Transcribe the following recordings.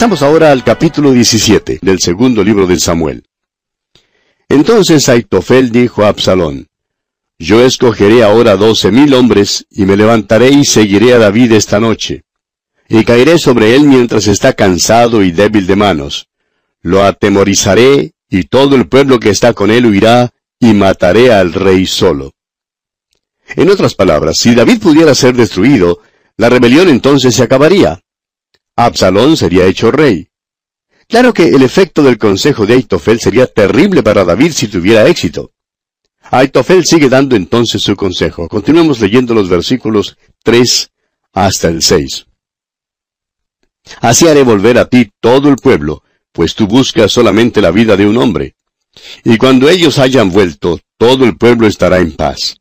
Estamos ahora al capítulo 17 del segundo libro de Samuel. Entonces Aitofel dijo a Absalón, Yo escogeré ahora doce mil hombres, y me levantaré y seguiré a David esta noche. Y caeré sobre él mientras está cansado y débil de manos. Lo atemorizaré, y todo el pueblo que está con él huirá, y mataré al rey solo. En otras palabras, si David pudiera ser destruido, la rebelión entonces se acabaría. Absalón sería hecho rey. Claro que el efecto del consejo de Aitofel sería terrible para David si tuviera éxito. Aitofel sigue dando entonces su consejo. Continuemos leyendo los versículos 3 hasta el 6. Así haré volver a ti todo el pueblo, pues tú buscas solamente la vida de un hombre. Y cuando ellos hayan vuelto, todo el pueblo estará en paz.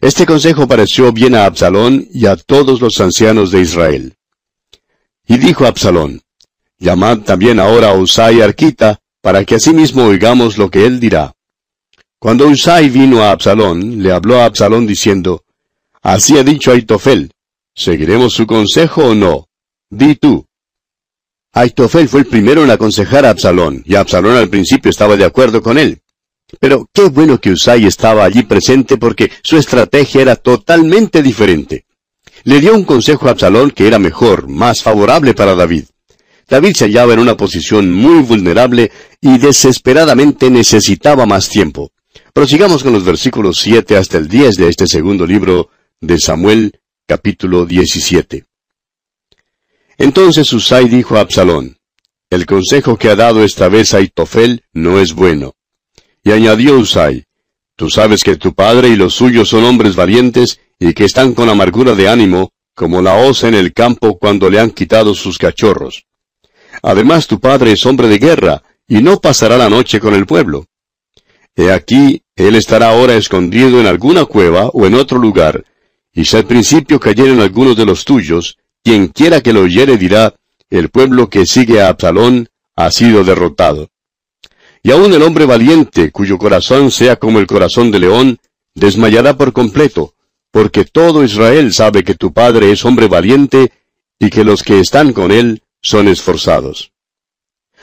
Este consejo pareció bien a Absalón y a todos los ancianos de Israel. Y dijo Absalón, Llamad también ahora a Usai Arquita, para que asimismo oigamos lo que él dirá. Cuando Usai vino a Absalón, le habló a Absalón diciendo, Así ha dicho Aitofel, ¿seguiremos su consejo o no? Di tú. Aitofel fue el primero en aconsejar a Absalón, y Absalón al principio estaba de acuerdo con él. Pero qué bueno que Usai estaba allí presente porque su estrategia era totalmente diferente. Le dio un consejo a Absalón que era mejor, más favorable para David. David se hallaba en una posición muy vulnerable y desesperadamente necesitaba más tiempo. Prosigamos con los versículos 7 hasta el 10 de este segundo libro de Samuel, capítulo 17. Entonces Usai dijo a Absalón, El consejo que ha dado esta vez a Itofel no es bueno. Y añadió Usai, Tú sabes que tu padre y los suyos son hombres valientes y que están con amargura de ánimo, como la osa en el campo cuando le han quitado sus cachorros. Además tu padre es hombre de guerra, y no pasará la noche con el pueblo. He aquí, él estará ahora escondido en alguna cueva o en otro lugar, y si al principio cayeren algunos de los tuyos, quien quiera que lo oyere dirá, el pueblo que sigue a Absalón ha sido derrotado. Y aun el hombre valiente, cuyo corazón sea como el corazón de león, desmayará por completo, porque todo Israel sabe que tu padre es hombre valiente, y que los que están con él son esforzados.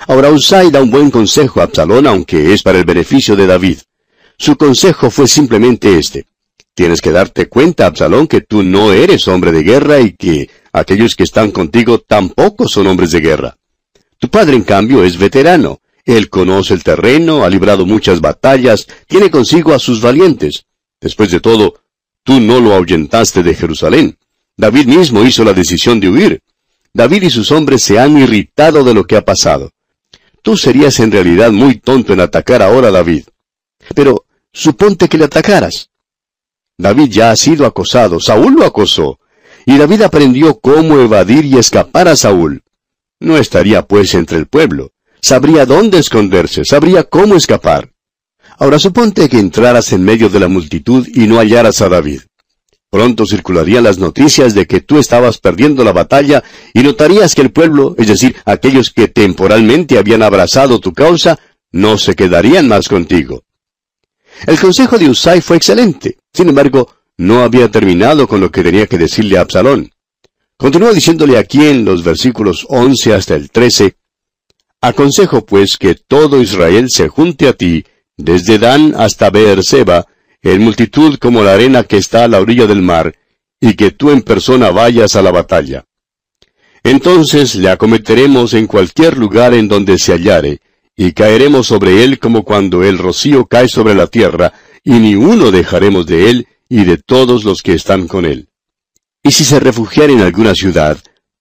Ahora Usai da un buen consejo a Absalón, aunque es para el beneficio de David. Su consejo fue simplemente este. Tienes que darte cuenta, Absalón, que tú no eres hombre de guerra y que aquellos que están contigo tampoco son hombres de guerra. Tu padre, en cambio, es veterano. Él conoce el terreno, ha librado muchas batallas, tiene consigo a sus valientes. Después de todo, tú no lo ahuyentaste de Jerusalén. David mismo hizo la decisión de huir. David y sus hombres se han irritado de lo que ha pasado. Tú serías en realidad muy tonto en atacar ahora a David. Pero suponte que le atacaras. David ya ha sido acosado, Saúl lo acosó, y David aprendió cómo evadir y escapar a Saúl. No estaría pues entre el pueblo. Sabría dónde esconderse, sabría cómo escapar. Ahora suponte que entraras en medio de la multitud y no hallaras a David. Pronto circularían las noticias de que tú estabas perdiendo la batalla y notarías que el pueblo, es decir, aquellos que temporalmente habían abrazado tu causa, no se quedarían más contigo. El consejo de Usai fue excelente. Sin embargo, no había terminado con lo que tenía que decirle a Absalón. Continúa diciéndole aquí en los versículos 11 hasta el 13, Aconsejo pues que todo Israel se junte a ti, desde Dan hasta Beerseba, en multitud como la arena que está a la orilla del mar, y que tú en persona vayas a la batalla. Entonces le acometeremos en cualquier lugar en donde se hallare, y caeremos sobre él como cuando el rocío cae sobre la tierra, y ni uno dejaremos de él y de todos los que están con él. Y si se refugiara en alguna ciudad,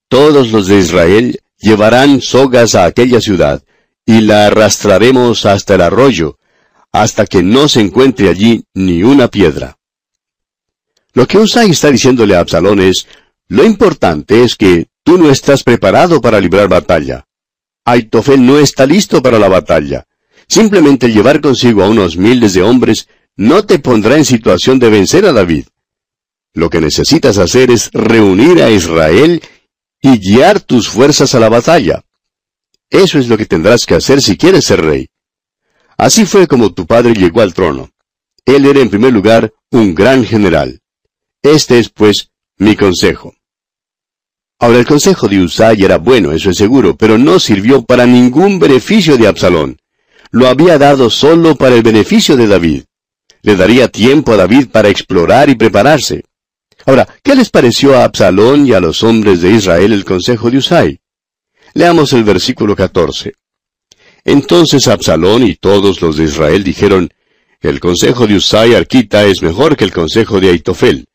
todos los de Israel llevarán sogas a aquella ciudad, y la arrastraremos hasta el arroyo, hasta que no se encuentre allí ni una piedra. Lo que Usai está diciéndole a Absalón es, lo importante es que tú no estás preparado para librar batalla. Aitofel no está listo para la batalla. Simplemente llevar consigo a unos miles de hombres no te pondrá en situación de vencer a David. Lo que necesitas hacer es reunir a Israel y guiar tus fuerzas a la batalla. Eso es lo que tendrás que hacer si quieres ser rey. Así fue como tu padre llegó al trono. Él era en primer lugar un gran general. Este es, pues, mi consejo. Ahora el consejo de Usai era bueno, eso es seguro, pero no sirvió para ningún beneficio de Absalón. Lo había dado solo para el beneficio de David. Le daría tiempo a David para explorar y prepararse. Ahora, ¿qué les pareció a Absalón y a los hombres de Israel el consejo de Usai? Leamos el versículo 14. Entonces Absalón y todos los de Israel dijeron, El consejo de Usai Arquita es mejor que el consejo de Aitofel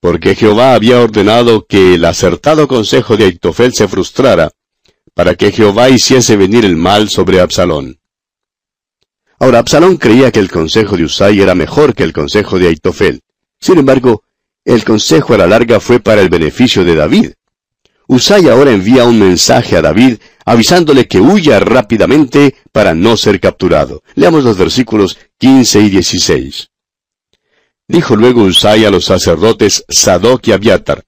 porque Jehová había ordenado que el acertado consejo de Aitofel se frustrara, para que Jehová hiciese venir el mal sobre Absalón. Ahora, Absalón creía que el consejo de Usai era mejor que el consejo de Aitofel. Sin embargo, el consejo a la larga fue para el beneficio de David. Usai ahora envía un mensaje a David avisándole que huya rápidamente para no ser capturado. Leamos los versículos 15 y 16. Dijo luego Usai a los sacerdotes Sadoc y Abiatar,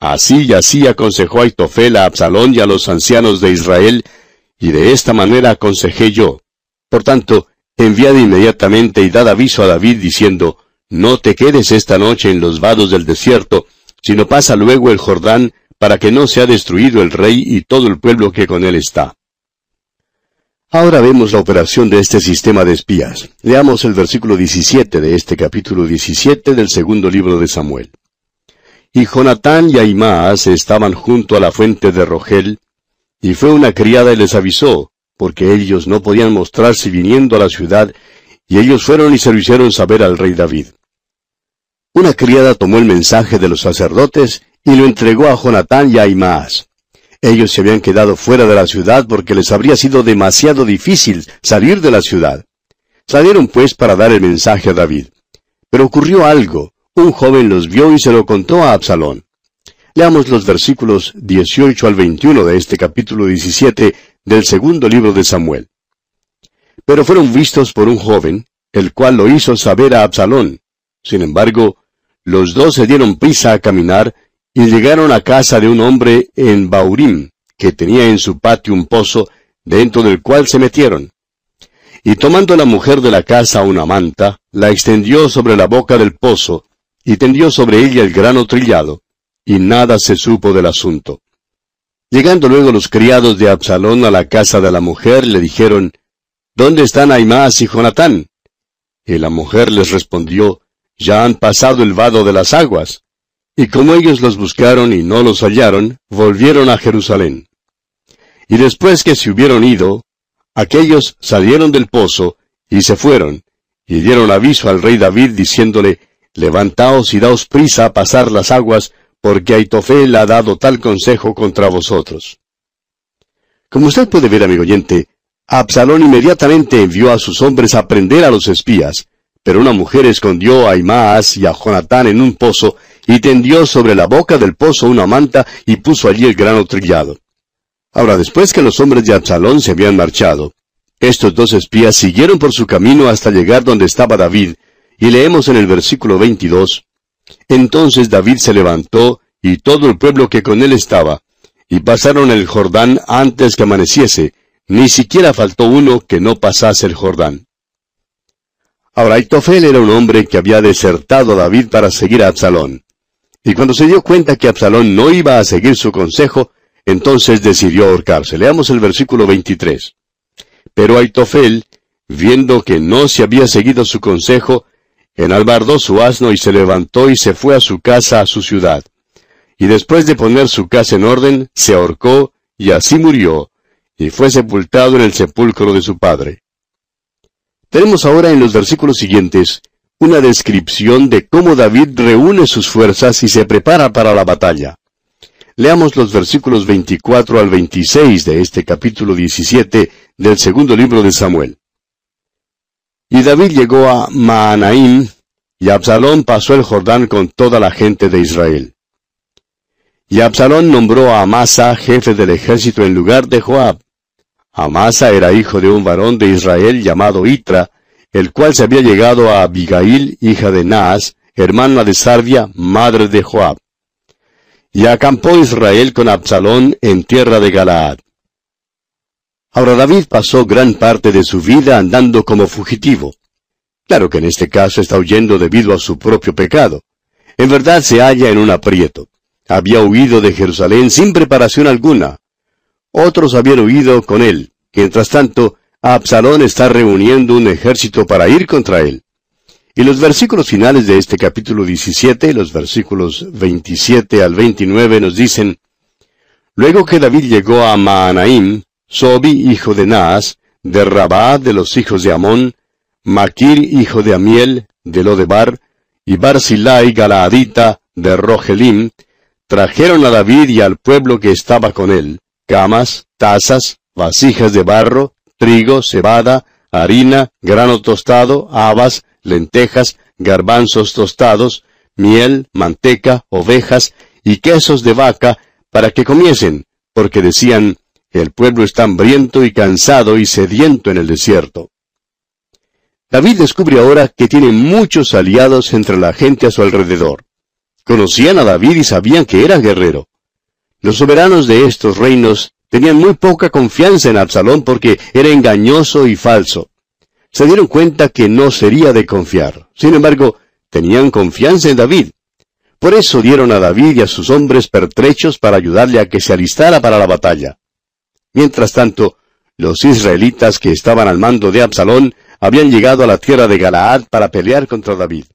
Así y así aconsejó Aitofel a Absalón y a los ancianos de Israel, y de esta manera aconsejé yo. Por tanto, enviad inmediatamente y dad aviso a David diciendo, No te quedes esta noche en los vados del desierto, sino pasa luego el Jordán, para que no sea destruido el rey y todo el pueblo que con él está. Ahora vemos la operación de este sistema de espías. Leamos el versículo 17 de este capítulo 17 del segundo libro de Samuel. Y Jonatán y Ahimaas estaban junto a la fuente de Rogel, y fue una criada y les avisó, porque ellos no podían mostrarse viniendo a la ciudad, y ellos fueron y se lo hicieron saber al rey David. Una criada tomó el mensaje de los sacerdotes y lo entregó a Jonatán y a Ahimaas. Ellos se habían quedado fuera de la ciudad porque les habría sido demasiado difícil salir de la ciudad. Salieron pues para dar el mensaje a David. Pero ocurrió algo. Un joven los vio y se lo contó a Absalón. Leamos los versículos 18 al 21 de este capítulo 17 del segundo libro de Samuel. Pero fueron vistos por un joven, el cual lo hizo saber a Absalón. Sin embargo, los dos se dieron prisa a caminar y llegaron a casa de un hombre en Baurim, que tenía en su patio un pozo, dentro del cual se metieron. Y tomando la mujer de la casa una manta, la extendió sobre la boca del pozo, y tendió sobre ella el grano trillado, y nada se supo del asunto. Llegando luego los criados de Absalón a la casa de la mujer, le dijeron, ¿Dónde están Aimás y Jonatán? Y la mujer les respondió, Ya han pasado el vado de las aguas. Y como ellos los buscaron y no los hallaron, volvieron a Jerusalén. Y después que se hubieron ido, aquellos salieron del pozo y se fueron, y dieron aviso al rey David diciéndole, Levantaos y daos prisa a pasar las aguas, porque Aitofel ha dado tal consejo contra vosotros. Como usted puede ver, amigo oyente, Absalón inmediatamente envió a sus hombres a prender a los espías, pero una mujer escondió a Imaas y a Jonatán en un pozo y tendió sobre la boca del pozo una manta y puso allí el grano trillado. Ahora, después que los hombres de Absalón se habían marchado, estos dos espías siguieron por su camino hasta llegar donde estaba David, y leemos en el versículo 22, Entonces David se levantó, y todo el pueblo que con él estaba, y pasaron el Jordán antes que amaneciese, ni siquiera faltó uno que no pasase el Jordán. Ahora, Aitofel era un hombre que había desertado a David para seguir a Absalón. Y cuando se dio cuenta que Absalón no iba a seguir su consejo, entonces decidió ahorcarse. Leamos el versículo 23. Pero Aitofel, viendo que no se había seguido su consejo, enalbardó su asno y se levantó y se fue a su casa, a su ciudad. Y después de poner su casa en orden, se ahorcó y así murió, y fue sepultado en el sepulcro de su padre. Tenemos ahora en los versículos siguientes una descripción de cómo David reúne sus fuerzas y se prepara para la batalla. Leamos los versículos 24 al 26 de este capítulo 17 del segundo libro de Samuel. Y David llegó a Maanaim, y Absalón pasó el Jordán con toda la gente de Israel. Y Absalón nombró a Amasa jefe del ejército en lugar de Joab. Amasa era hijo de un varón de Israel llamado Itra, el cual se había llegado a Abigail, hija de Naas, hermana de Sarvia, madre de Joab. Y acampó Israel con Absalón en tierra de Galaad. Ahora David pasó gran parte de su vida andando como fugitivo. Claro que en este caso está huyendo debido a su propio pecado. En verdad se halla en un aprieto. había huido de Jerusalén sin preparación alguna. Otros habían huido con él. Mientras tanto, Absalón está reuniendo un ejército para ir contra él. Y los versículos finales de este capítulo 17, los versículos 27 al 29 nos dicen, Luego que David llegó a Maanaim, Sobi, hijo de Naas, de Rabá de los hijos de Amón, Maquir, hijo de Amiel, de Lodebar, y Barzilai Galaadita, de Rogelim, trajeron a David y al pueblo que estaba con él, camas, tazas, vasijas de barro, trigo, cebada, harina, grano tostado, habas, lentejas, garbanzos tostados, miel, manteca, ovejas y quesos de vaca, para que comiesen, porque decían, el pueblo está hambriento y cansado y sediento en el desierto. David descubre ahora que tiene muchos aliados entre la gente a su alrededor. Conocían a David y sabían que era guerrero. Los soberanos de estos reinos tenían muy poca confianza en Absalón porque era engañoso y falso. Se dieron cuenta que no sería de confiar. Sin embargo, tenían confianza en David. Por eso dieron a David y a sus hombres pertrechos para ayudarle a que se alistara para la batalla. Mientras tanto, los israelitas que estaban al mando de Absalón habían llegado a la tierra de Galaad para pelear contra David.